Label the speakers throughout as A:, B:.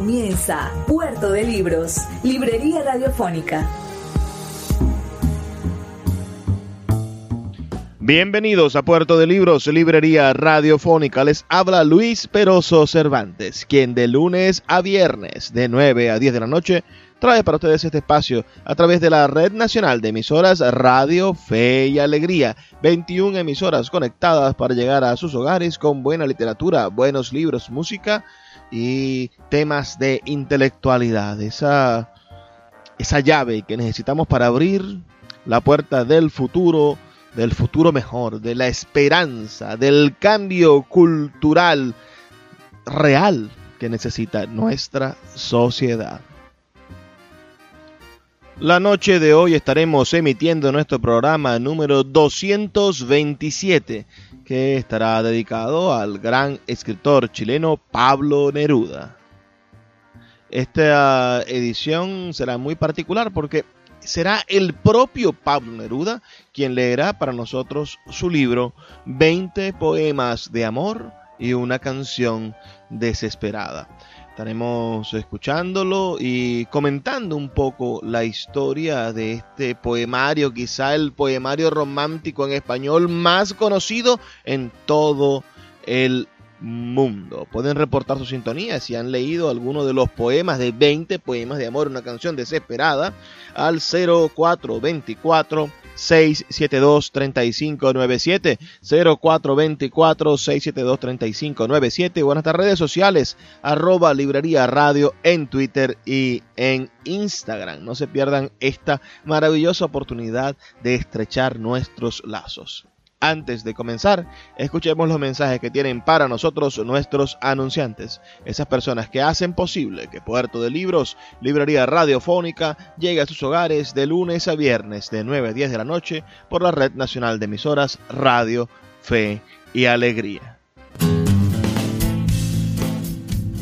A: Comienza Puerto de Libros, Librería Radiofónica.
B: Bienvenidos a Puerto de Libros, Librería Radiofónica. Les habla Luis Peroso Cervantes, quien de lunes a viernes, de 9 a 10 de la noche, trae para ustedes este espacio a través de la Red Nacional de Emisoras Radio Fe y Alegría. 21 emisoras conectadas para llegar a sus hogares con buena literatura, buenos libros, música y temas de intelectualidad. Esa, esa llave que necesitamos para abrir la puerta del futuro, del futuro mejor, de la esperanza, del cambio cultural real que necesita nuestra sociedad. La noche de hoy estaremos emitiendo nuestro programa número 227 que estará dedicado al gran escritor chileno Pablo Neruda. Esta edición será muy particular porque será el propio Pablo Neruda quien leerá para nosotros su libro 20 poemas de amor y una canción desesperada. Estaremos escuchándolo y comentando un poco la historia de este poemario, quizá el poemario romántico en español más conocido en todo el mundo. Pueden reportar su sintonía si han leído alguno de los poemas de 20 poemas de amor, una canción desesperada, al 0424 672 3597 0424 672 3597 o en nuestras redes sociales arroba librería radio en Twitter y en Instagram. No se pierdan esta maravillosa oportunidad de estrechar nuestros lazos. Antes de comenzar, escuchemos los mensajes que tienen para nosotros nuestros anunciantes, esas personas que hacen posible que Puerto de Libros, Librería Radiofónica, llegue a sus hogares de lunes a viernes de 9 a 10 de la noche por la Red Nacional de Emisoras Radio, Fe y Alegría.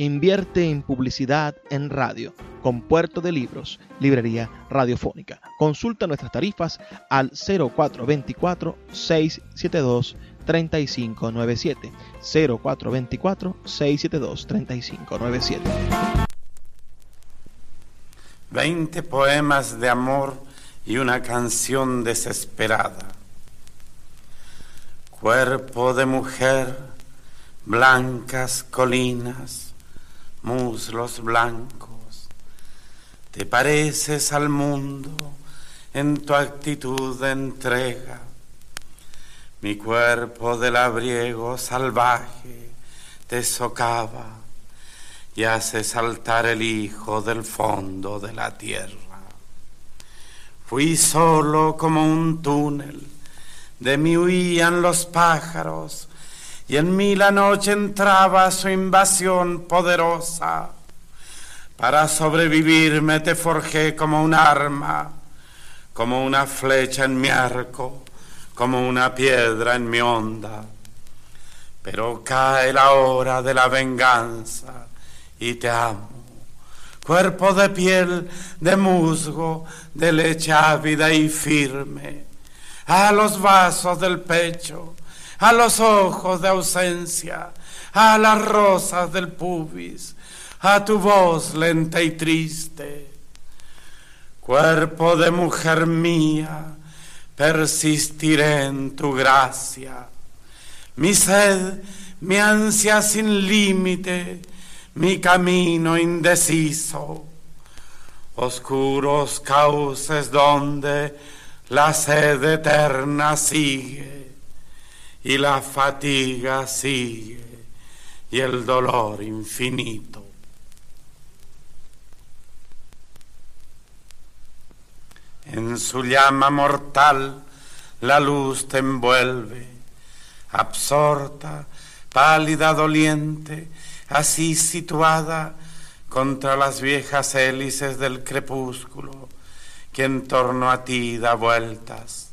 B: Invierte en publicidad en radio con Puerto de Libros, Librería Radiofónica. Consulta nuestras tarifas al 0424 672 3597 0424 672 3597
C: 20 poemas de amor y una canción desesperada. Cuerpo de mujer, blancas colinas, muslos blancos, te pareces al mundo en tu actitud de entrega mi cuerpo de labriego salvaje te socava y hace saltar el hijo del fondo de la tierra. Fui solo como un túnel, de mí huían los pájaros, y en mí la noche entraba su invasión poderosa. Para sobrevivir me te forjé como un arma, como una flecha en mi arco, como una piedra en mi onda. Pero cae la hora de la venganza y te amo. Cuerpo de piel, de musgo, de leche ávida y firme, a los vasos del pecho, a los ojos de ausencia, a las rosas del pubis, a tu voz lenta y triste. Cuerpo de mujer mía, persistiré en tu gracia. Mi sed, mi ansia sin límite, mi camino indeciso. Oscuros cauces donde la sed eterna sigue y la fatiga sigue y el dolor infinito. En su llama mortal la luz te envuelve, absorta, pálida, doliente, así situada contra las viejas hélices del crepúsculo que en torno a ti da vueltas.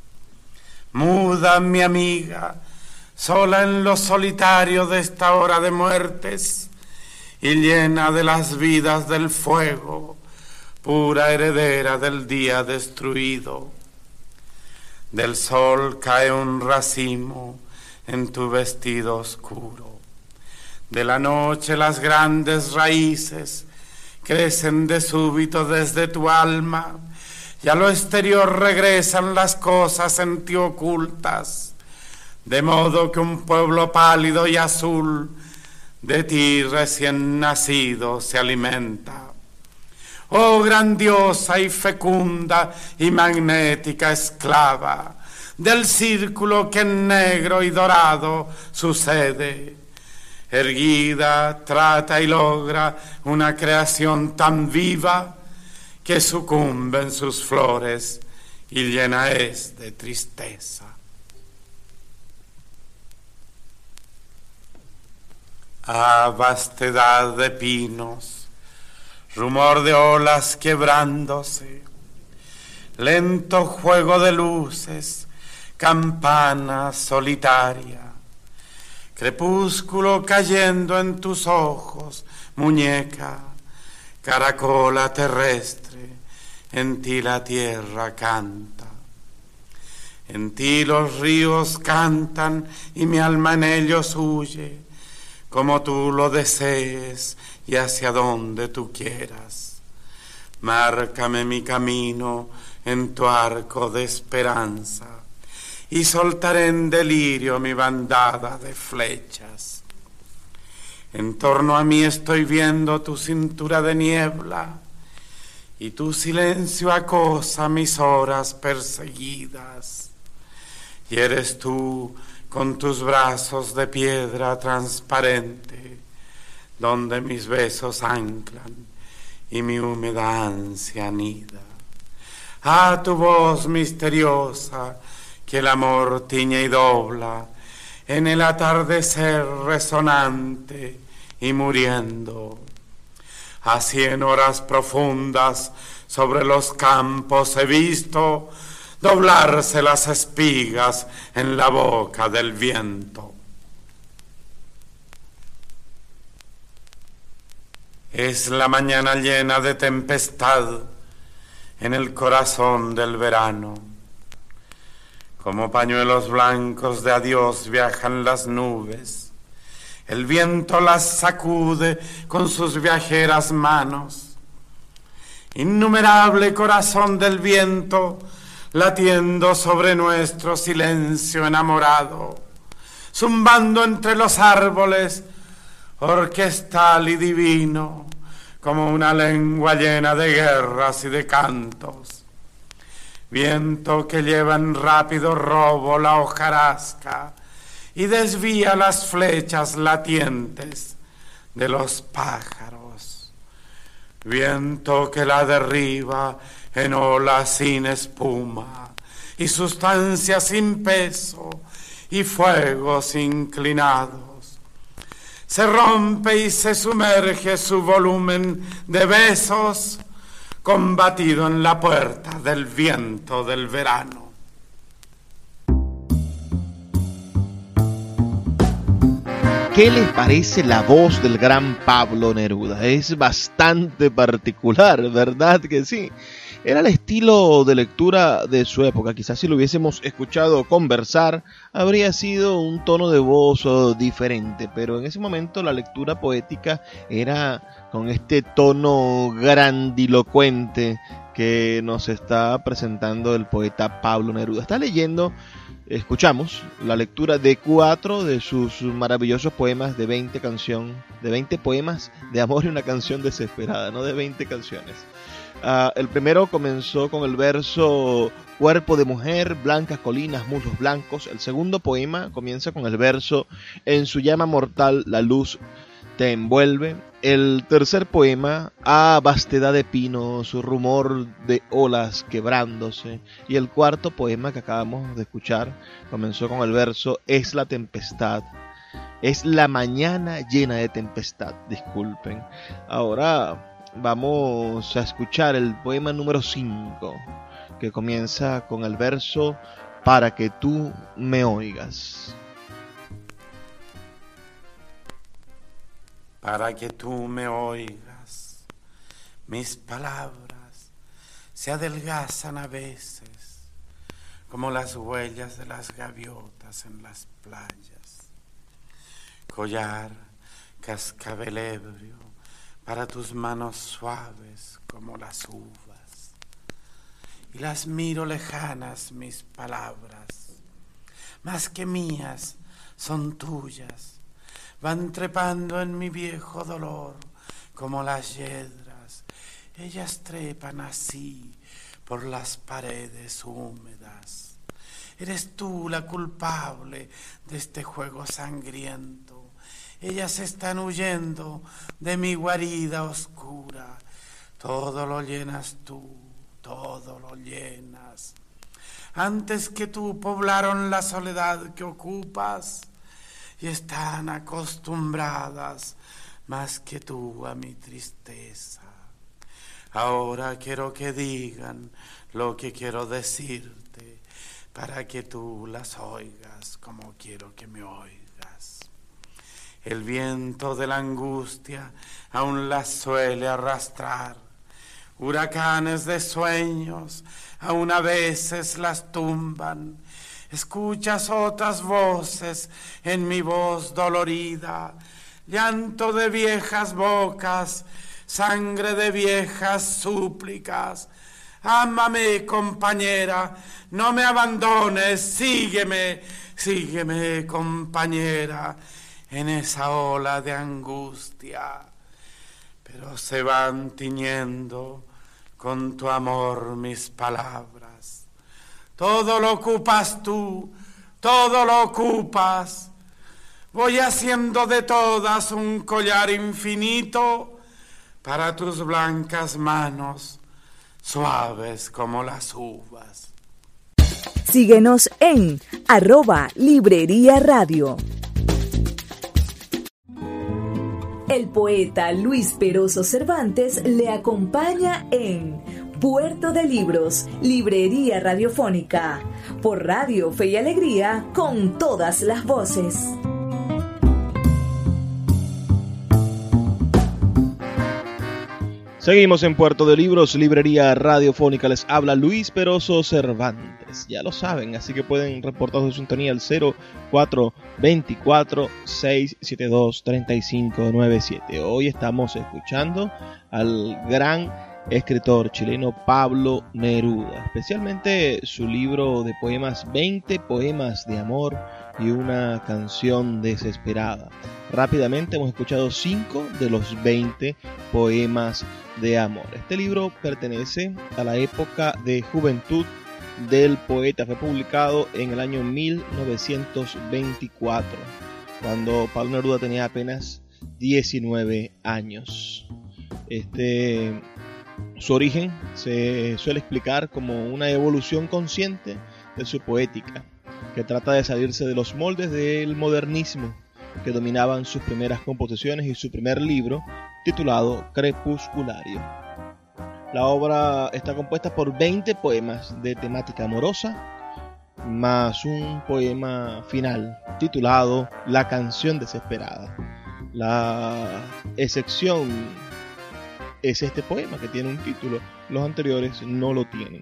C: Muda, mi amiga, sola en lo solitario de esta hora de muertes y llena de las vidas del fuego pura heredera del día destruido. Del sol cae un racimo en tu vestido oscuro. De la noche las grandes raíces crecen de súbito desde tu alma y a lo exterior regresan las cosas en ti ocultas, de modo que un pueblo pálido y azul de ti recién nacido se alimenta oh grandiosa y fecunda y magnética esclava del círculo que en negro y dorado sucede. Erguida, trata y logra una creación tan viva que sucumbe en sus flores y llena es de tristeza. Ah, vastedad de pinos, rumor de olas quebrándose, lento juego de luces, campana solitaria, crepúsculo cayendo en tus ojos, muñeca, caracola terrestre, en ti la tierra canta. En ti los ríos cantan y mi alma en ellos huye, como tú lo desees y hacia donde tú quieras. Márcame mi camino en tu arco de esperanza y soltaré en delirio mi bandada de flechas. En torno a mí estoy viendo tu cintura de niebla y tu silencio acosa mis horas perseguidas. Y eres tú con tus brazos de piedra transparente donde mis besos anclan y mi húmeda ansia anida. A tu voz misteriosa que el amor tiñe y dobla en el atardecer resonante y muriendo. A cien horas profundas sobre los campos he visto doblarse las espigas en la boca del viento. Es la mañana llena de tempestad en el corazón del verano. Como pañuelos blancos de adiós viajan las nubes. El viento las sacude con sus viajeras manos. Innumerable corazón del viento latiendo sobre nuestro silencio enamorado, zumbando entre los árboles orquestal y divino, como una lengua llena de guerras y de cantos. Viento que lleva en rápido robo la hojarasca y desvía las flechas latientes de los pájaros. Viento que la derriba en olas sin espuma y sustancia sin peso y fuegos inclinados. Se rompe y se sumerge su volumen de besos combatido en la puerta del viento del verano.
B: ¿Qué les parece la voz del gran Pablo Neruda? Es bastante particular, ¿verdad que sí? Era el estilo de lectura de su época. Quizás si lo hubiésemos escuchado conversar, habría sido un tono de voz diferente. Pero en ese momento la lectura poética era con este tono grandilocuente que nos está presentando el poeta Pablo Neruda. Está leyendo escuchamos la lectura de cuatro de sus maravillosos poemas de 20 canción, de 20 poemas de amor y una canción desesperada, no de 20 canciones. Ah, el primero comenzó con el verso Cuerpo de mujer, blancas colinas, muslos blancos. El segundo poema comienza con el verso En su llama mortal la luz te envuelve. El tercer poema, a vastedad de pinos, rumor de olas quebrándose. Y el cuarto poema que acabamos de escuchar comenzó con el verso, es la tempestad. Es la mañana llena de tempestad, disculpen. Ahora vamos a escuchar el poema número 5, que comienza con el verso, para que tú me oigas.
C: Para que tú me oigas. Mis palabras se adelgazan a veces como las huellas de las gaviotas en las playas. Collar, cascabel ebrio, para tus manos suaves como las uvas. Y las miro lejanas mis palabras, más que mías, son tuyas van trepando en mi viejo dolor como las yedras. Ellas trepan así por las paredes húmedas. Eres tú la culpable de este juego sangriento. Ellas están huyendo de mi guarida oscura. Todo lo llenas tú, todo lo llenas. Antes que tú poblaron la soledad que ocupas y están acostumbradas más que tú a mi tristeza. Ahora quiero que digan lo que quiero decirte para que tú las oigas como quiero que me oigas. El viento de la angustia aún las suele arrastrar. Huracanes de sueños aún a veces las tumban Escuchas otras voces en mi voz dolorida, llanto de viejas bocas, sangre de viejas súplicas. Ámame, compañera, no me abandones, sígueme, sígueme, compañera, en esa ola de angustia. Pero se van tiñendo con tu amor mis palabras todo lo ocupas tú, todo lo ocupas. Voy haciendo de todas un collar infinito para tus blancas manos, suaves como las uvas.
A: Síguenos en arroba Librería Radio. El poeta Luis Peroso Cervantes le acompaña en Puerto de Libros, Librería Radiofónica, por Radio Fe y Alegría, con todas las voces.
B: Seguimos en Puerto de Libros, Librería Radiofónica. Les habla Luis Peroso Cervantes. Ya lo saben, así que pueden reportar su sintonía al 0424 672 3597. Hoy estamos escuchando al gran escritor chileno Pablo Neruda, especialmente su libro de poemas 20 poemas de amor y una canción desesperada. Rápidamente hemos escuchado 5 de los 20 poemas de amor. Este libro pertenece a la época de juventud del poeta, fue publicado en el año 1924, cuando Pablo Neruda tenía apenas 19 años. Este Su origen se suele explicar como una evolución consciente de su poética, que trata de salirse de los moldes del modernismo que dominaban sus primeras composiciones y su primer libro, titulado Crepusculario. La obra está compuesta por 20 poemas de temática amorosa, más un poema final titulado La canción desesperada. La excepción es este poema que tiene un título, los anteriores no lo tienen.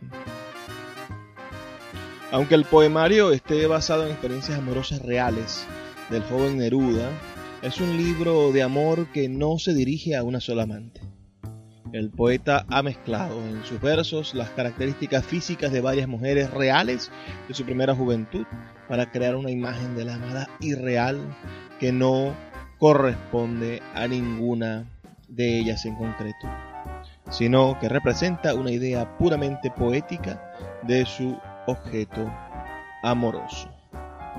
B: Aunque el poemario esté basado en experiencias amorosas reales del joven Neruda, es un libro de amor que no se dirige a una sola amante. El poeta ha mezclado en sus versos las características físicas de varias mujeres reales de su primera juventud para crear una imagen de la amada irreal que no corresponde a ninguna de ellas en concreto, sino que representa una idea puramente poética de su objeto amoroso.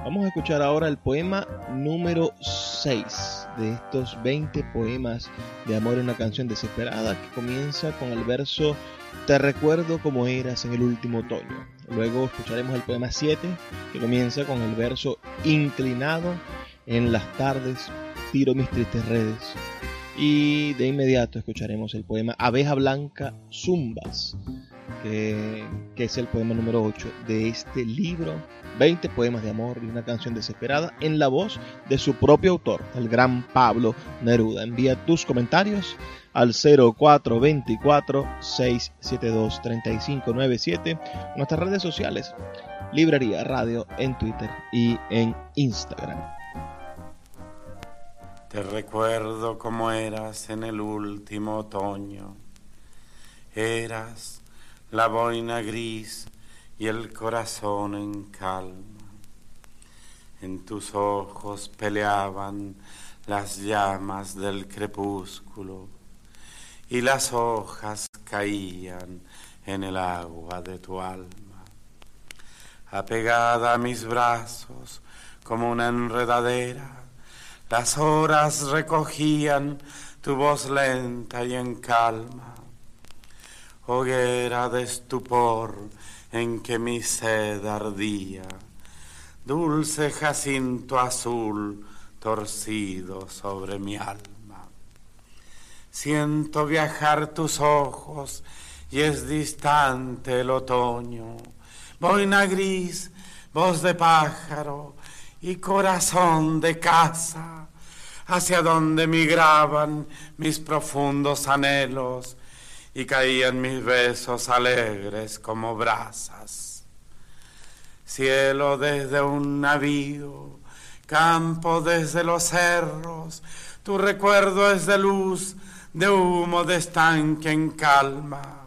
B: Vamos a escuchar ahora el poema número 6 de estos 20 poemas de amor en una canción desesperada que comienza con el verso Te recuerdo como eras en el último otoño. Luego escucharemos el poema 7 que comienza con el verso Inclinado en las tardes tiro mis tristes redes. Y de inmediato escucharemos el poema Abeja Blanca Zumbas que, es el poema número 8 de este libro, 20 poemas de amor y una canción desesperada, en la voz de su propio autor, el gran Pablo Neruda. Envía tus comentarios al 0424-672-3597, nuestras redes sociales, Librería Radio en Twitter y en Instagram.
C: Te recuerdo cómo eras en el último otoño. Eras la boina gris y el corazón en calma. En tus ojos peleaban las llamas del crepúsculo y las hojas caían en el agua de tu alma. Apegada a mis brazos como una enredadera, las horas recogían tu voz lenta y en calma. Hoguera de estupor en que mi sed ardía, dulce jacinto azul torcido sobre mi alma. Siento viajar tus ojos y es distante el otoño, boina gris, voz de pájaro y corazón de casa, hacia donde migraban mis profundos anhelos y caían mis besos alegres como brasas. Cielo desde un navío, campo desde los cerros, tu recuerdo es de luz, de humo, de estanque en calma.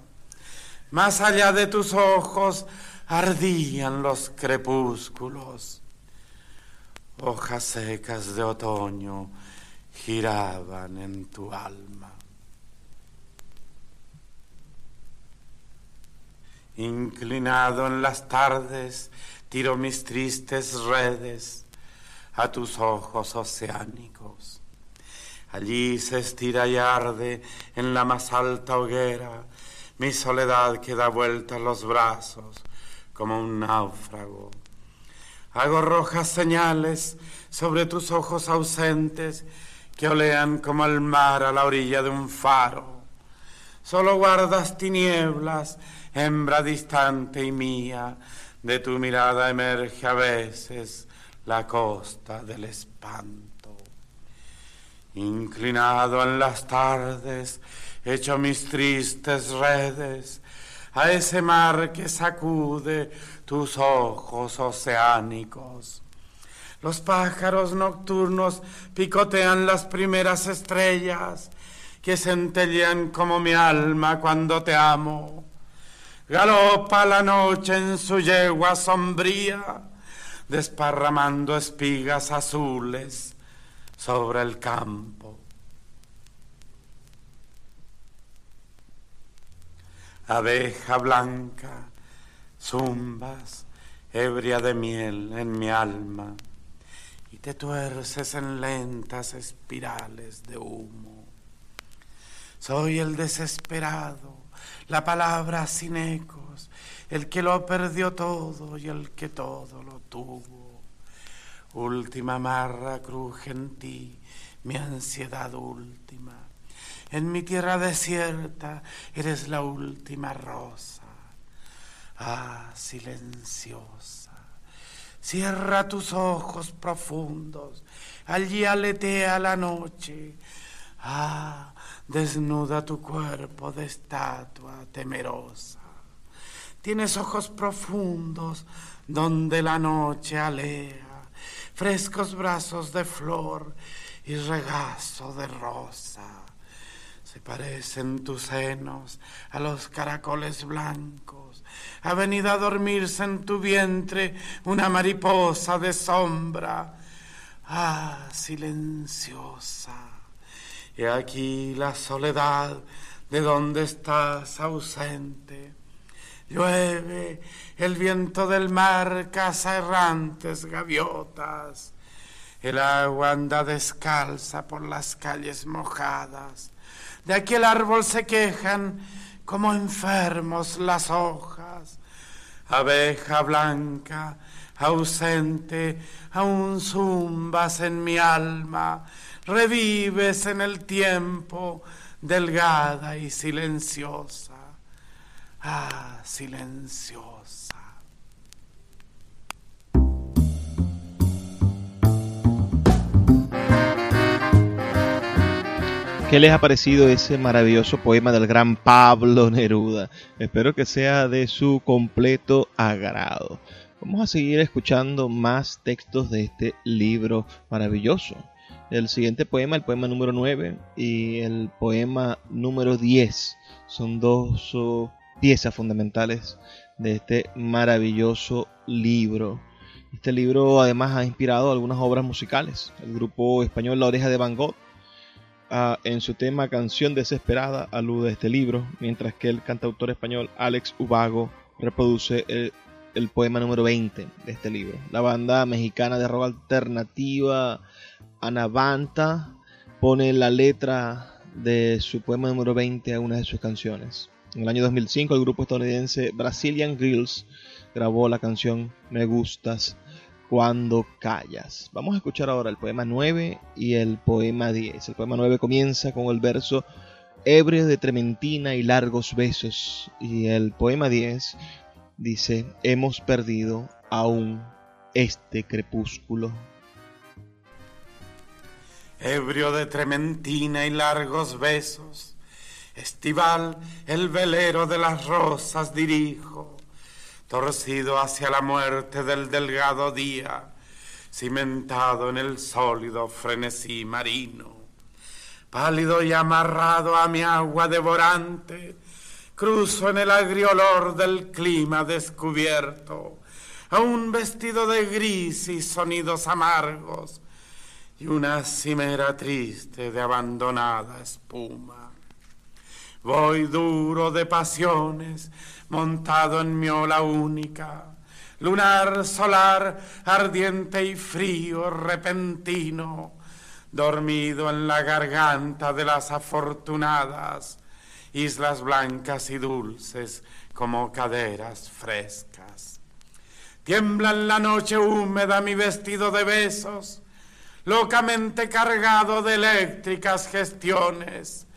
C: Más allá de tus ojos ardían los crepúsculos. Hojas secas de otoño giraban en tu alma. Inclinado en las tardes, tiro mis tristes redes a tus ojos oceánicos. Allí se estira y arde en la más alta hoguera mi soledad que da vuelta los brazos como un náufrago. Hago rojas señales sobre tus ojos ausentes que olean como el mar a la orilla de un faro. Solo guardas tinieblas hembra distante y mía, de tu mirada emerge a veces la costa del espanto. Inclinado en las tardes, echo mis tristes redes a ese mar que sacude tus ojos oceánicos. Los pájaros nocturnos picotean las primeras estrellas que centellean como mi alma cuando te amo. Galopa la noche en su yegua sombría, desparramando espigas azules sobre el campo. Abeja blanca, zumbas, ebria de miel en mi alma, y te tuerces en lentas espirales de humo. Soy el desesperado la palabra sin ecos, el que lo perdió todo y el que todo lo tuvo. Última marra cruje en ti, mi ansiedad última. En mi tierra desierta eres la última rosa. Ah, silenciosa, cierra tus ojos profundos, allí aletea la noche. Ah, desnuda tu cuerpo de estatua temerosa. Tienes ojos profundos donde la noche alea, frescos brazos de flor y regazo de rosa. Se parecen tus senos a los caracoles blancos. Ha venido a dormirse en tu vientre una mariposa de sombra. Ah, silenciosa y aquí la soledad de donde estás ausente. Llueve el viento del mar, caza errantes gaviotas. El agua anda descalza por las calles mojadas. De aquel árbol se quejan como enfermos las hojas. Abeja blanca, ausente, aún zumbas en mi alma revives en el tiempo, delgada y silenciosa. Ah, silenciosa.
B: ¿Qué les ha parecido ese maravilloso poema del gran Pablo Neruda? Espero que sea de su completo agrado. Vamos a seguir escuchando más textos de este libro maravilloso. El siguiente poema, el poema número 9 y el poema número 10 son dos piezas fundamentales de este maravilloso libro. Este libro además ha inspirado algunas obras musicales. El grupo español La Oreja de Van Gogh en su tema Canción Desesperada alude a este libro, mientras que el cantautor español Alex Ubago reproduce el, el poema número 20 de este libro. La banda mexicana de rock alternativa Anavanta pone la letra de su poema número 20 a una de sus canciones. En el año 2005 el grupo estadounidense Brazilian Grills grabó la canción Me gustas cuando callas. Vamos a escuchar ahora el poema 9 y el poema 10. El poema 9 comienza con el verso ebrio de trementina y largos besos y el poema 10 dice hemos perdido aún este crepúsculo
C: ebrio de trementina y largos besos, estival el velero de las rosas dirijo, torcido hacia la muerte del delgado día, cimentado en el sólido frenesí marino, pálido y amarrado a mi agua devorante, cruzo en el agrio olor del clima descubierto, a un vestido de gris y sonidos amargos, y una cimera triste de abandonada espuma. Voy duro de pasiones, montado en mi ola única, lunar solar, ardiente y frío, repentino, dormido en la garganta de las afortunadas, islas blancas y dulces como caderas frescas. Tiembla en la noche húmeda mi vestido de besos, locamente cargado de eléctricas gestiones,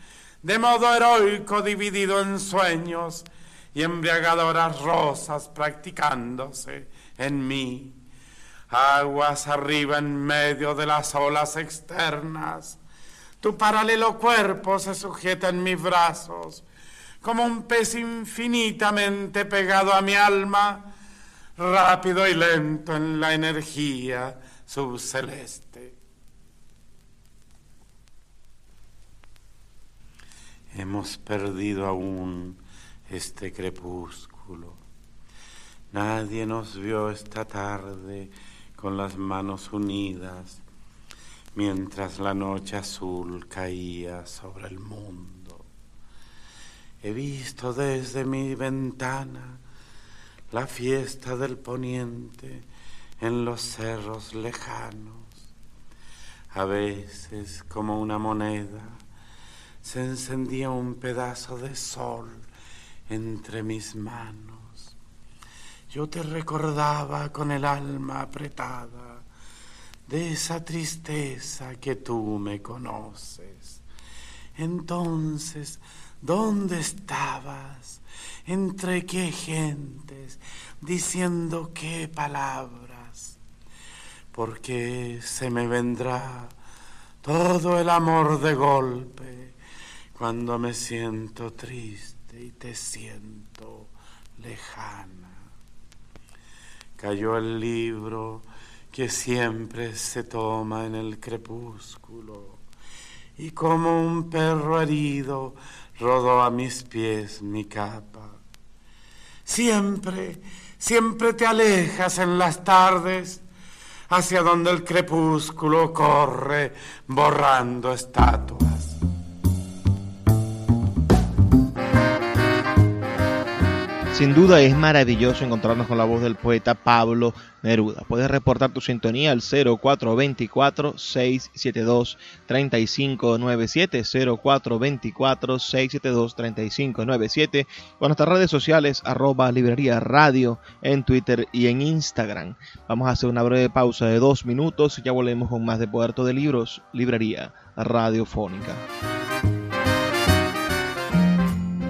C: de modo heroico dividido en sueños y embriagadoras rosas practicándose en mí. Aguas arriba en medio de las olas externas, tu paralelo cuerpo se sujeta en mis brazos, como un pez infinitamente pegado a mi alma, rápido y lento en la energía subceleste. Hemos perdido aún este crepúsculo. Nadie nos vio esta tarde con las manos unidas mientras la noche azul caía sobre el mundo. He visto desde mi ventana la fiesta del poniente en los cerros lejanos, a veces como una moneda se encendía un pedazo de sol entre mis manos. Yo te recordaba con el alma apretada de esa tristeza que tú me conoces. Entonces, ¿dónde estabas? ¿Entre qué gentes? ¿Diciendo qué palabras? Porque se me vendrá todo el amor de golpe cuando me siento triste y te siento lejana. Cayó el libro que siempre se toma en el crepúsculo y como un perro herido rodó a mis pies mi capa. Siempre, siempre te alejas en las tardes hacia donde el crepúsculo corre borrando estatuas.
B: Sin duda es maravilloso encontrarnos con la voz del poeta Pablo Neruda. Puedes reportar tu sintonía al 0424-672-3597, 0424-672-3597, con nuestras redes sociales arroba librería radio en Twitter y en Instagram. Vamos a hacer una breve pausa de dos minutos y ya volvemos con más de Puerto de Libros, librería radiofónica.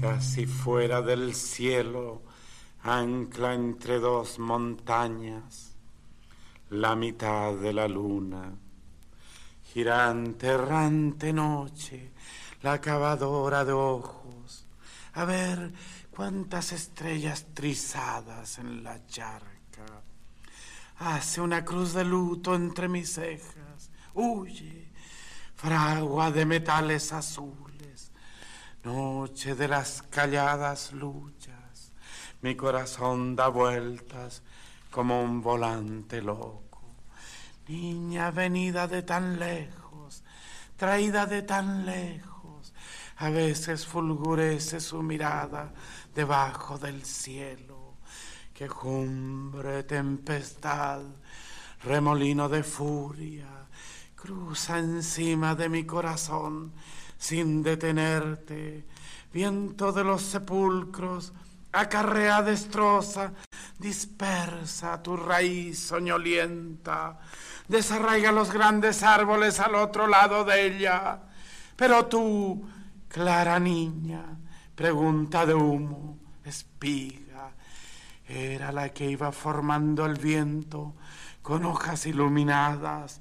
C: casi fuera del cielo, ancla entre dos montañas, la mitad de la luna, girante errante noche, la cavadora de ojos, a ver cuántas estrellas trizadas en la charca. Hace una cruz de luto entre mis cejas, huye, fragua de metales azules Noche de las calladas luchas, mi corazón da vueltas como un volante loco. Niña venida de tan lejos, traída de tan lejos, a veces fulgurece su mirada debajo del cielo. Quejumbre, tempestad, remolino de furia, cruza encima de mi corazón sin detenerte. Viento de los sepulcros, acarrea, destroza, dispersa tu raíz soñolienta, desarraiga los grandes árboles al otro lado de ella. Pero tú, clara niña, pregunta de humo, espiga, era la que iba formando el viento con hojas iluminadas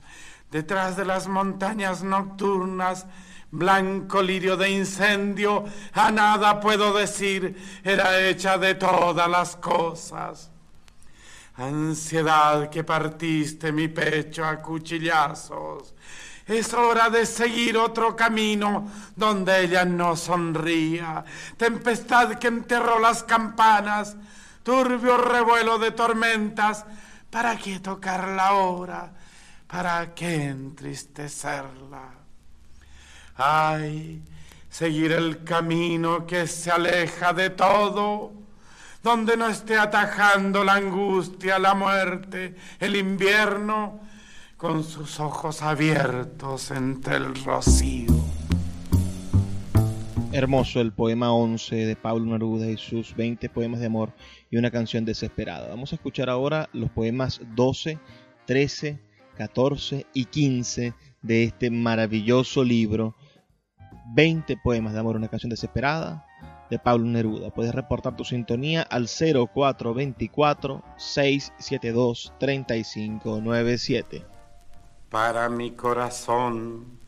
C: detrás de las montañas nocturnas blanco lirio de incendio, a nada puedo decir, era hecha de todas las cosas. Ansiedad que partiste mi pecho a cuchillazos. Es hora de seguir otro camino donde ella no sonría. Tempestad que enterró las campanas, turbio revuelo de tormentas. ¿Para qué tocarla ahora? ¿Para qué entristecerla? Ay, seguir el camino que se aleja de todo, donde no esté atajando la angustia, la muerte, el invierno, con sus ojos abiertos entre el rocío.
B: Hermoso el poema 11 de Pablo Neruda y sus 20 poemas de amor y una canción desesperada. Vamos a escuchar ahora los poemas 12, 13, 14 y 15 de este maravilloso libro 20 poemas de amor, una canción desesperada de Pablo Neruda. Puedes reportar tu sintonía al 0424-672-3597.
C: Para mi corazón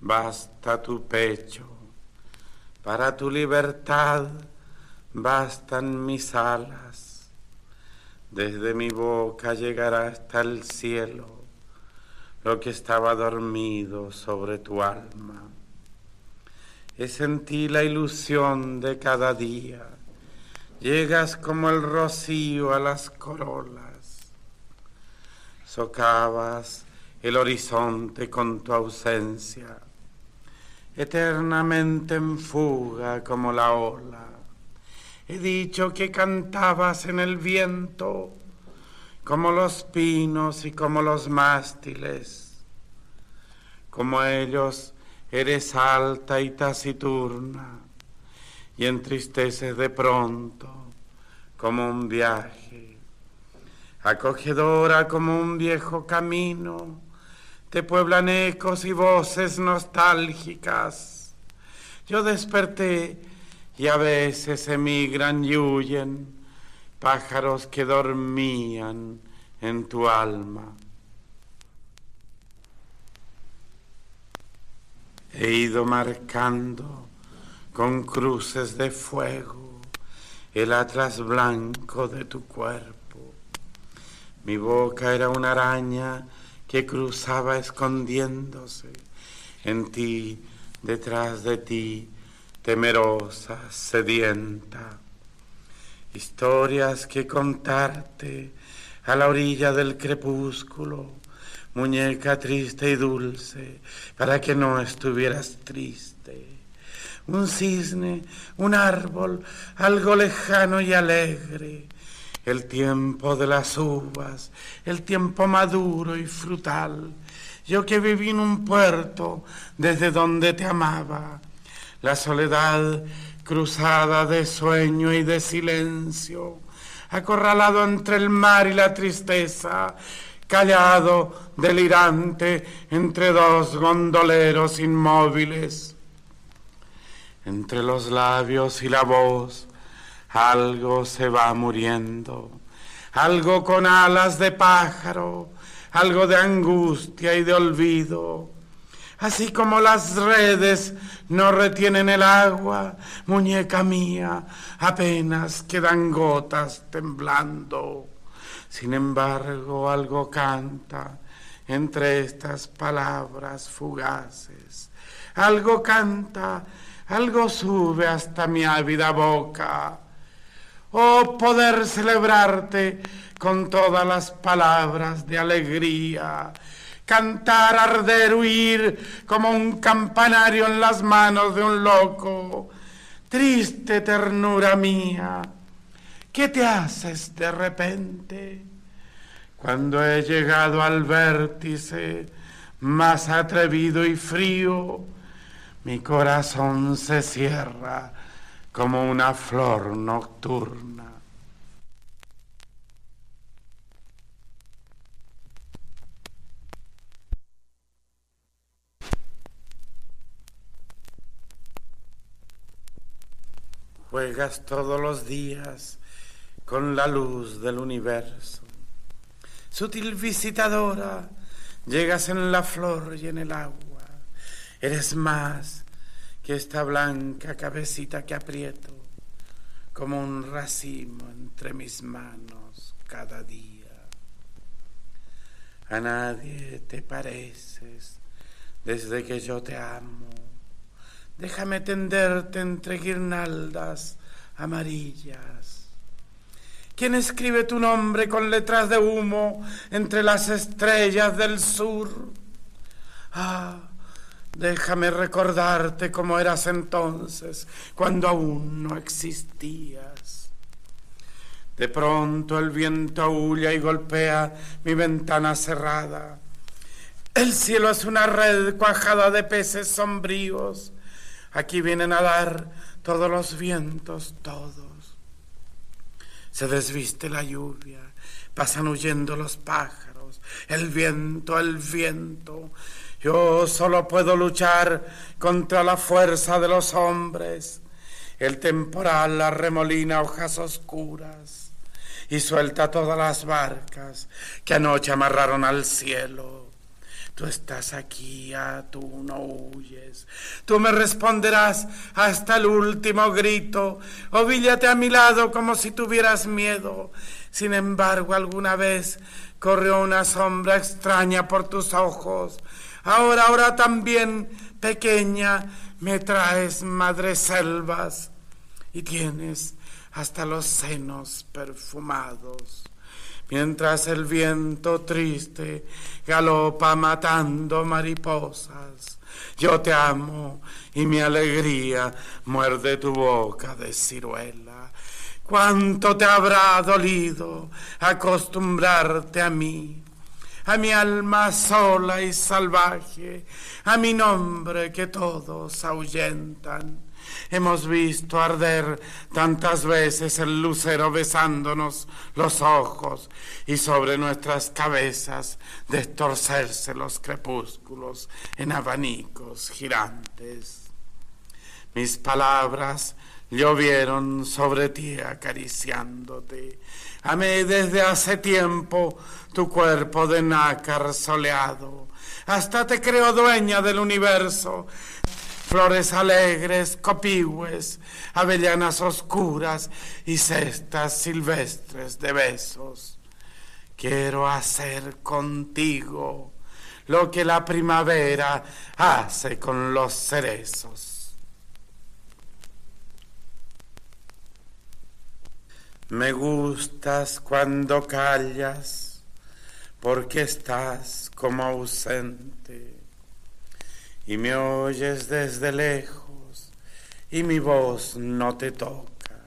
C: basta tu pecho, para tu libertad bastan mis alas. Desde mi boca llegará hasta el cielo lo que estaba dormido sobre tu alma es en ti la ilusión de cada día. Llegas como el rocío a las corolas, socavas el horizonte con tu ausencia, eternamente en fuga como la ola. He dicho que cantabas en el viento, como los pinos y como los mástiles, como ellos eres alta y taciturna y entristeces de pronto como un viaje, acogedora como un viejo camino, te pueblan ecos y voces nostálgicas. Yo desperté y a veces emigran y huyen pájaros que dormían en tu alma. He ido marcando con cruces de fuego el atlas blanco de tu cuerpo. Mi boca era una araña que cruzaba escondiéndose en ti, detrás de ti, temerosa, sedienta. Historias que contarte a la orilla del crepúsculo muñeca triste y dulce, para que no estuvieras triste. Un cisne, un árbol, algo lejano y alegre, el tiempo de las uvas, el tiempo maduro y frutal. Yo que viví en un puerto desde donde te amaba, la soledad cruzada de sueño y de silencio, acorralado entre el mar y la tristeza, callado, delirante, entre dos gondoleros inmóviles. Entre los labios y la voz, algo se va muriendo, algo con alas de pájaro, algo de angustia y de olvido. Así como las redes no retienen el agua, muñeca mía, apenas quedan gotas temblando. Sin embargo, algo canta entre estas palabras fugaces. Algo canta, algo sube hasta mi ávida boca. Oh, poder celebrarte con todas las palabras de alegría. Cantar, arder, huir como un campanario en las manos de un loco. Triste ternura mía ¿Qué te haces de repente? Cuando he llegado al vértice más atrevido y frío, mi corazón se cierra como una flor nocturna. Juegas todos los días con la luz del universo. Sutil visitadora, llegas en la flor y en el agua. Eres más que esta blanca cabecita que aprieto como un racimo entre mis manos cada día. A nadie te pareces desde que yo te amo. Déjame tenderte entre guirnaldas amarillas ¿Quién escribe tu nombre con letras de humo entre las estrellas del sur? Ah, déjame recordarte cómo eras entonces, cuando aún no existías. De pronto el viento aúlla y golpea mi ventana cerrada. El cielo es una red cuajada de peces sombríos. Aquí vienen a dar todos los vientos, todos. Se desviste la lluvia, pasan huyendo los pájaros, el viento, el viento. Yo solo puedo luchar contra la fuerza de los hombres. El temporal arremolina hojas oscuras y suelta todas las barcas que anoche amarraron al cielo. Tú estás aquí, ah, tú no huyes. Tú me responderás hasta el último grito. Ovíllate a mi lado como si tuvieras miedo. Sin embargo, alguna vez corrió una sombra extraña por tus ojos. Ahora, ahora también, pequeña, me traes madres selvas y tienes hasta los senos perfumados. Mientras el viento triste galopa matando mariposas, yo te amo y mi alegría muerde tu boca de ciruela. ¿Cuánto te habrá dolido acostumbrarte a mí? a mi alma sola y salvaje, a mi nombre que todos ahuyentan. Hemos visto arder tantas veces el lucero besándonos los ojos y sobre nuestras cabezas destorcerse los crepúsculos en abanicos girantes. Mis palabras llovieron sobre ti acariciándote. Amé desde hace tiempo tu cuerpo de nácar soleado. Hasta te creo dueña del universo. Flores alegres, copigües, avellanas oscuras y cestas silvestres de besos. Quiero hacer contigo lo que la primavera hace con los cerezos. Me gustas cuando callas, porque estás como ausente y me oyes desde lejos y mi voz no te toca.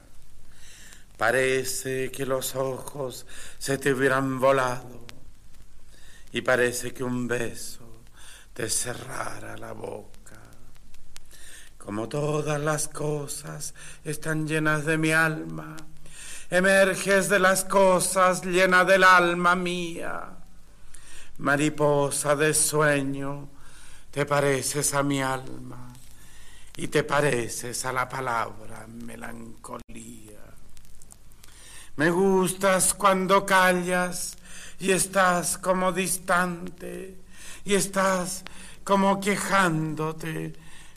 C: Parece que los ojos se te hubieran volado y parece que un beso te cerrara la boca. Como todas las cosas están llenas de mi alma, emerges de las cosas llena del alma mía. Mariposa de sueño, te pareces a mi alma y te pareces a la palabra melancolía. Me gustas cuando callas y estás como distante y estás como quejándote,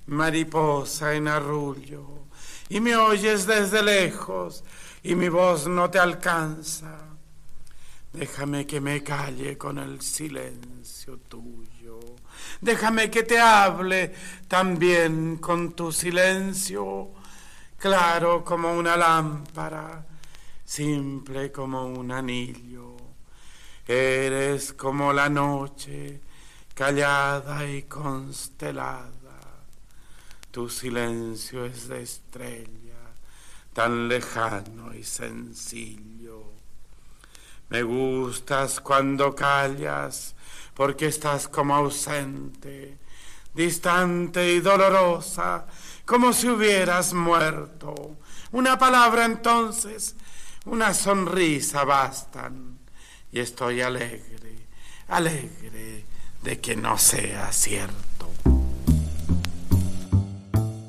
C: mariposa en arrullo, y me oyes desde lejos y mi voz no te alcanza. Déjame que me calle con el silencio tuyo. Déjame que te hable también con tu silencio, claro como una lámpara, simple como un anillo. Eres como la noche, callada y constelada. Tu silencio es de estrella tan lejano y sencillo. Me gustas cuando callas, porque estás como ausente, distante y dolorosa, como si hubieras muerto. Una palabra entonces, una sonrisa bastan, y estoy alegre, alegre de que no sea cierto.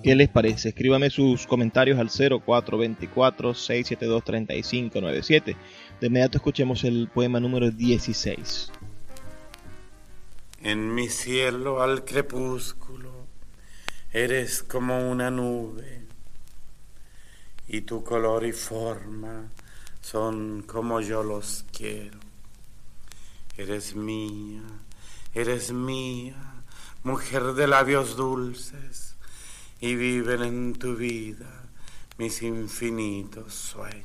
B: ¿Qué les parece? Escríbame sus comentarios al 0424-672-3597. De inmediato escuchemos el poema número 16.
C: En mi cielo al crepúsculo eres como una nube y tu color y forma son como yo los quiero. Eres mía, eres mía, mujer de labios dulces y viven en tu vida mis infinitos sueños.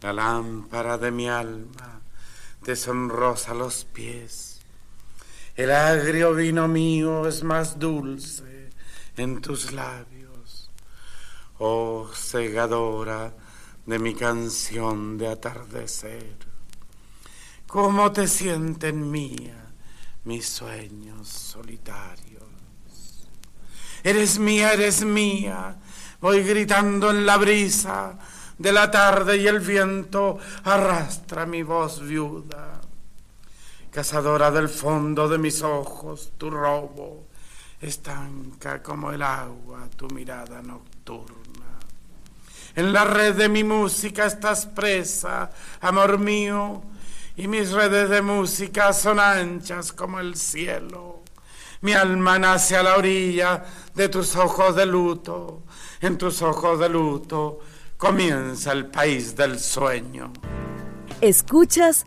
C: La lámpara de mi alma te sonrosa los pies. El agrio vino mío es más dulce en tus labios. Oh segadora de mi canción de atardecer. ¿Cómo te sienten mía mis sueños solitarios? Eres mía, eres mía. Voy gritando en la brisa de la tarde y el viento arrastra mi voz viuda. Cazadora del fondo de mis ojos, tu robo estanca como el agua tu mirada nocturna. En la red de mi música estás presa, amor mío, y mis redes de música son anchas como el cielo. Mi alma nace a la orilla de tus ojos de luto. En tus ojos de luto comienza el país del sueño.
A: Escuchas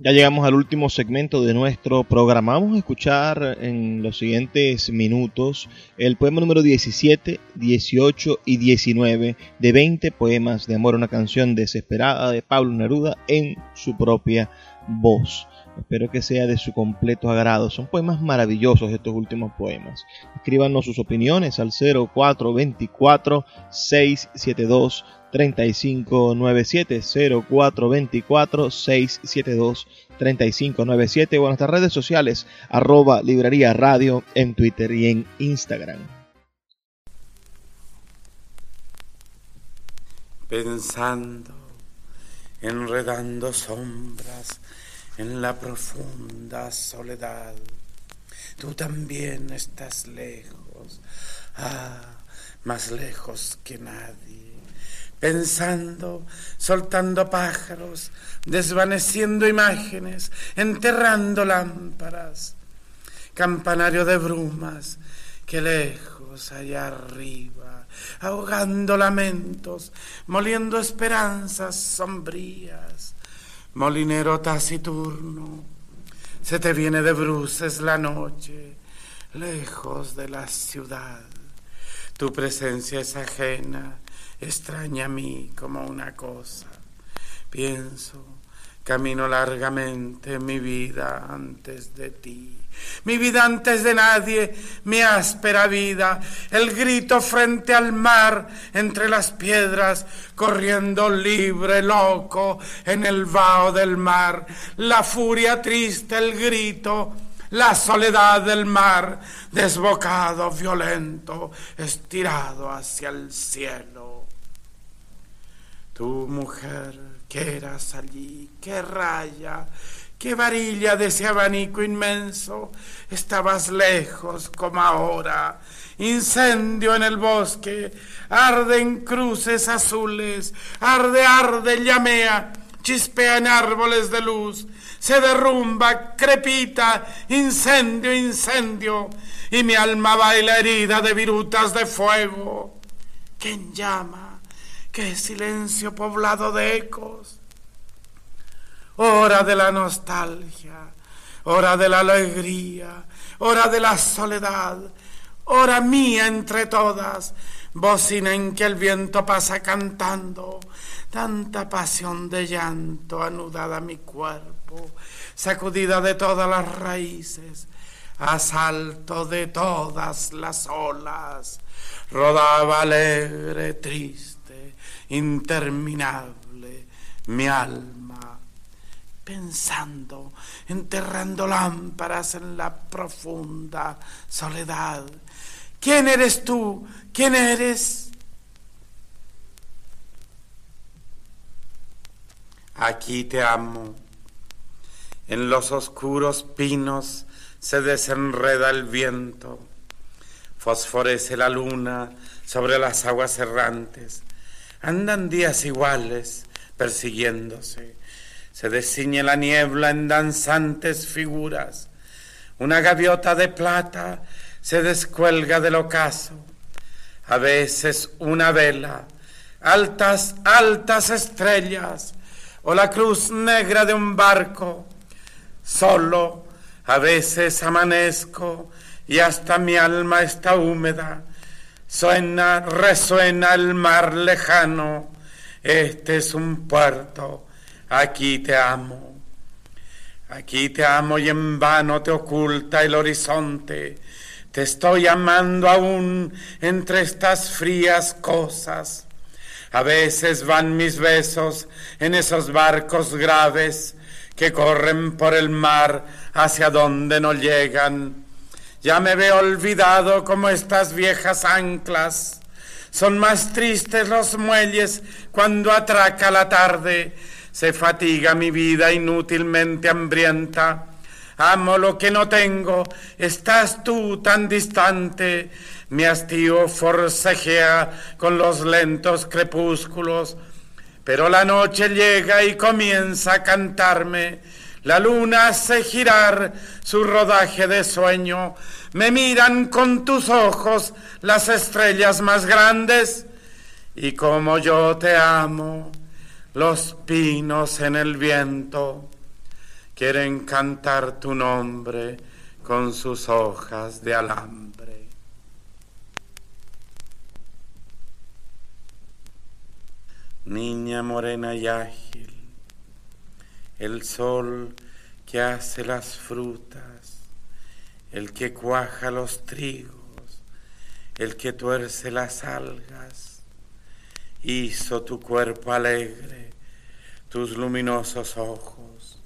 B: Ya llegamos al último segmento de nuestro programa. Vamos a escuchar en los siguientes minutos el poema número 17, 18 y 19 de 20 poemas de amor, una canción desesperada de Pablo Neruda en su propia voz. Espero que sea de su completo agrado. Son poemas maravillosos estos últimos poemas. Escríbanos sus opiniones al 0424 672 3597 0424 672 3597 o en nuestras redes sociales arroba librería radio en Twitter y en Instagram.
C: Pensando, enredando sombras en la profunda soledad, tú también estás lejos, ah, más lejos que nadie pensando, soltando pájaros, desvaneciendo imágenes, enterrando lámparas, campanario de brumas, que lejos allá arriba, ahogando lamentos, moliendo esperanzas sombrías, molinero taciturno, se te viene de bruces la noche, lejos de la ciudad. Tu presencia es ajena, extraña a mí como una cosa. Pienso, camino largamente mi vida antes de ti. Mi vida antes de nadie, mi áspera vida, el grito frente al mar, entre las piedras, corriendo libre, loco, en el vaho del mar, la furia triste, el grito, la soledad del mar, desbocado, violento, estirado hacia el cielo. Tu mujer, que eras allí, qué raya, qué varilla de ese abanico inmenso, estabas lejos como ahora. Incendio en el bosque, arden cruces azules, arde, arde, llamea, chispea en árboles de luz, se derrumba, crepita, incendio, incendio, y mi alma baila herida de virutas de fuego. ¿Quién llama? Qué silencio poblado de ecos. Hora de la nostalgia, hora de la alegría, hora de la soledad, hora mía entre todas, bocina en que el viento pasa cantando, tanta pasión de llanto anudada a mi cuerpo, sacudida de todas las raíces, asalto de todas las olas, rodaba alegre, triste interminable mi alma, pensando, enterrando lámparas en la profunda soledad. ¿Quién eres tú? ¿Quién eres? Aquí te amo. En los oscuros pinos se desenreda el viento, fosforece la luna sobre las aguas errantes Andan días iguales persiguiéndose. Se desciñe la niebla en danzantes figuras. Una gaviota de plata se descuelga del ocaso. A veces una vela, altas, altas estrellas, o la cruz negra de un barco. Solo a veces amanezco y hasta mi alma está húmeda Suena, resuena el mar lejano, este es un puerto, aquí te amo. Aquí te amo y en vano te oculta el horizonte. Te estoy amando aún entre estas frías cosas. A veces van mis besos en esos barcos graves que corren por el mar hacia donde no llegan. Ya me veo olvidado como estas viejas anclas. Son más tristes los muelles cuando atraca la tarde. Se fatiga mi vida inútilmente hambrienta. amo lo que no tengo, estás tú tan distante, mi hastío forcejea con los lentos crepúsculos, pero la noche llega y comienza a cantarme, la luna hace girar su rodaje de sueño, me miran con tus ojos las estrellas más grandes, y como yo te amo, los pinos en el viento quieren cantar tu nombre con sus hojas de alambre. Niña morena y ágil, el sol que hace las frutas, el que cuaja los trigos, el que tuerce las algas, hizo tu cuerpo alegre, tus luminosos ojos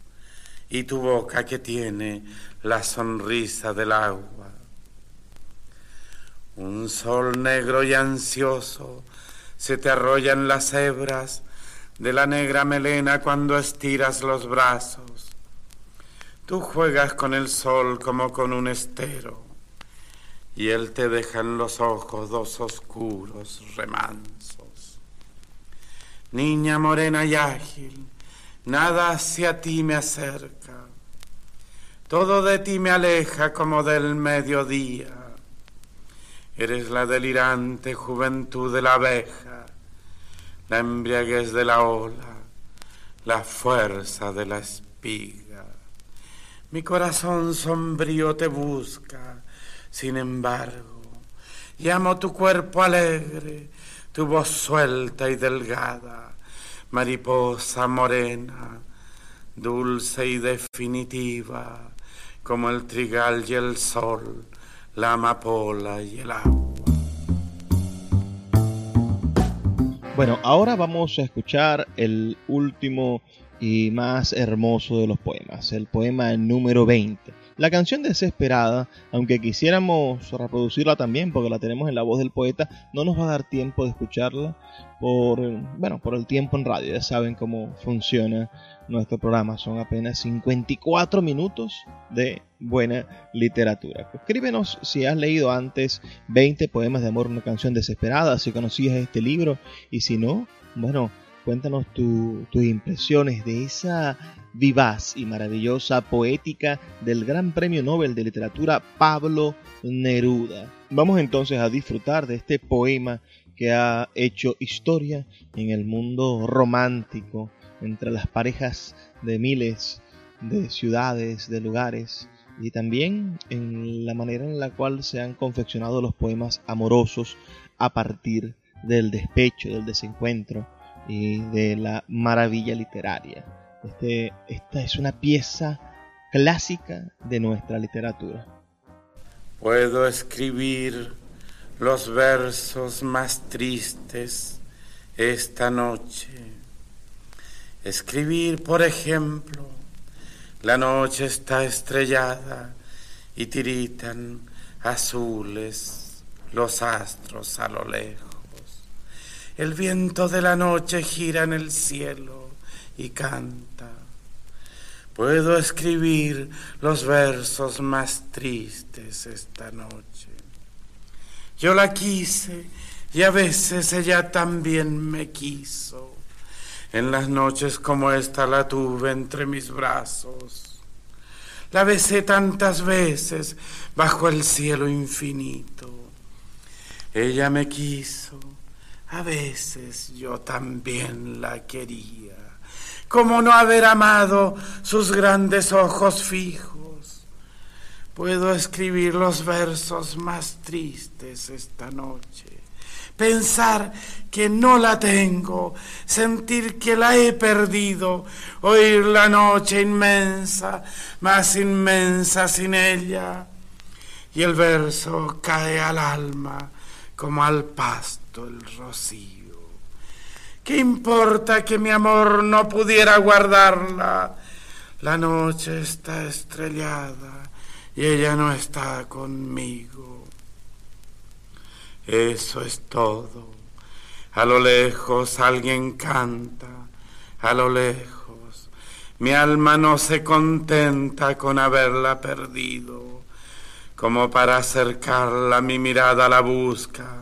C: y tu boca que tiene la sonrisa del agua. Un sol negro y ansioso se te arrollan las hebras de la negra melena cuando estiras los brazos. Tú juegas con el sol como con un estero y él te deja en los ojos dos oscuros remansos. Niña morena y ágil, nada hacia ti me acerca, todo de ti me aleja como del mediodía. Eres la delirante juventud de la abeja, la embriaguez de la ola, la fuerza de la espiga. Mi corazón sombrío te busca, sin embargo, y amo tu cuerpo alegre, tu voz suelta y delgada, mariposa morena, dulce y definitiva, como el trigal y el sol, la amapola y el agua.
B: Bueno, ahora vamos a escuchar el último y más hermoso de los poemas, el poema número 20. La canción desesperada, aunque quisiéramos reproducirla también porque la tenemos en la voz del poeta, no nos va a dar tiempo de escucharla por, bueno, por el tiempo en radio. Ya saben cómo funciona nuestro programa. Son apenas 54 minutos de buena literatura. Escríbenos si has leído antes 20 poemas de amor, una canción desesperada, si conocías este libro y si no, bueno, cuéntanos tus impresiones de esa vivaz y maravillosa poética del Gran Premio Nobel de Literatura Pablo Neruda. Vamos entonces a disfrutar de este poema que ha hecho historia en el mundo romántico entre las parejas de miles de ciudades, de lugares y también en la manera en la cual se han confeccionado los poemas amorosos a partir del despecho, del desencuentro y de la maravilla literaria. Este, esta es una pieza clásica de nuestra literatura.
C: Puedo escribir los versos más tristes esta noche. Escribir, por ejemplo, la noche está estrellada y tiritan azules los astros a lo lejos. El viento de la noche gira en el cielo y canta. Puedo escribir los versos más tristes esta noche. Yo la quise y a veces ella también me quiso. En las noches como esta la tuve entre mis brazos. La besé tantas veces bajo el cielo infinito. Ella me quiso, a veces yo también la quería. ¿Cómo no haber amado sus grandes ojos fijos? Puedo escribir los versos más tristes esta noche. Pensar que no la tengo, sentir que la he perdido, oír la noche inmensa, más inmensa sin ella. Y el verso cae al alma como al pasto el rocío. ¿Qué importa que mi amor no pudiera guardarla? La noche está estrellada y ella no está conmigo. Eso es todo. A lo lejos alguien canta, a lo lejos. Mi alma no se contenta con haberla perdido, como para acercarla mi mirada la busca,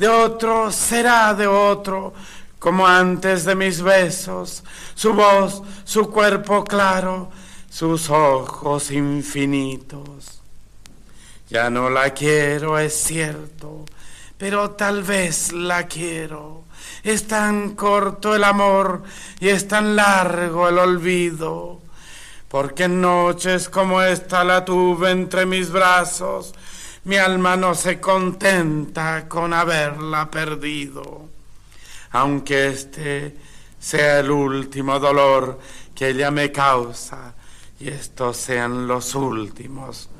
C: De otro será de otro, como antes de mis besos. Su voz, su cuerpo claro, sus ojos infinitos. Ya no la quiero, es cierto, pero tal vez la quiero. Es tan corto el amor y es tan largo el olvido, porque en noches como esta la tuve entre mis brazos, mi alma no se contenta con haberla perdido, aunque este sea el último dolor que ella me causa y estos sean los últimos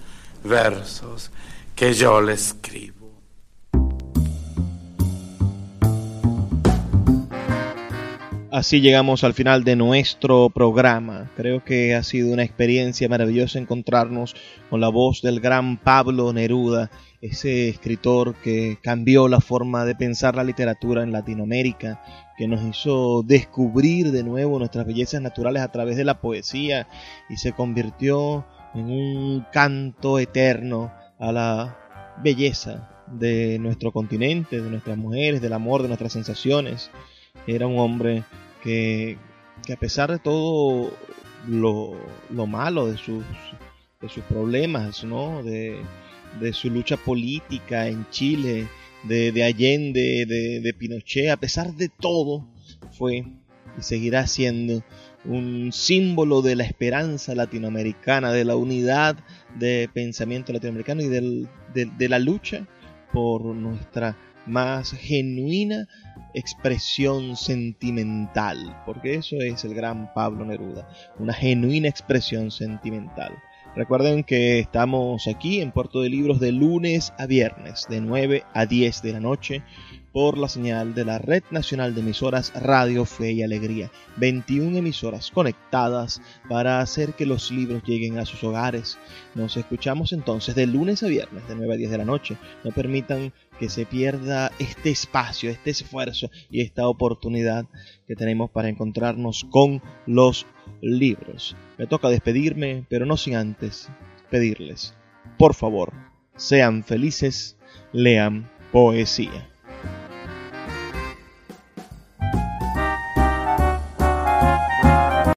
C: versos que yo le escribo.
B: Así llegamos al final de nuestro programa. Creo que ha sido una experiencia maravillosa encontrarnos con la voz del gran Pablo Neruda, ese escritor que cambió la forma de pensar la literatura en Latinoamérica, que nos hizo descubrir de nuevo nuestras bellezas naturales a través de la poesía y se convirtió en un canto eterno a la belleza de nuestro continente, de nuestras mujeres, del amor, de nuestras sensaciones. Era un hombre que, a pesar de todo lo, malo de sus, de sus problemas, ¿no? de, su lucha política en Chile, de, Allende, de, de, Pinochet, a pesar de todo, fue y seguirá siendo un símbolo de la esperanza latinoamericana, de la unidad de pensamiento latinoamericano y de la lucha por nuestra más genuina expresión sentimental, porque eso es el gran Pablo Neruda, una genuina expresión sentimental. Recuerden que estamos aquí en Puerto de Libros de lunes a viernes, de 9 a 10 de la noche, por la señal de la Red Nacional de Emisoras Radio Fe y Alegría. 21 emisoras conectadas para hacer que los libros lleguen a sus hogares. Nos escuchamos entonces de lunes a viernes, de 9 a 10 de la noche. No permitan que se pierda este espacio, este esfuerzo y esta oportunidad que tenemos para encontrarnos con los libros. Me toca despedirme, pero no sin antes pedirles, por favor, sean felices, lean poesía.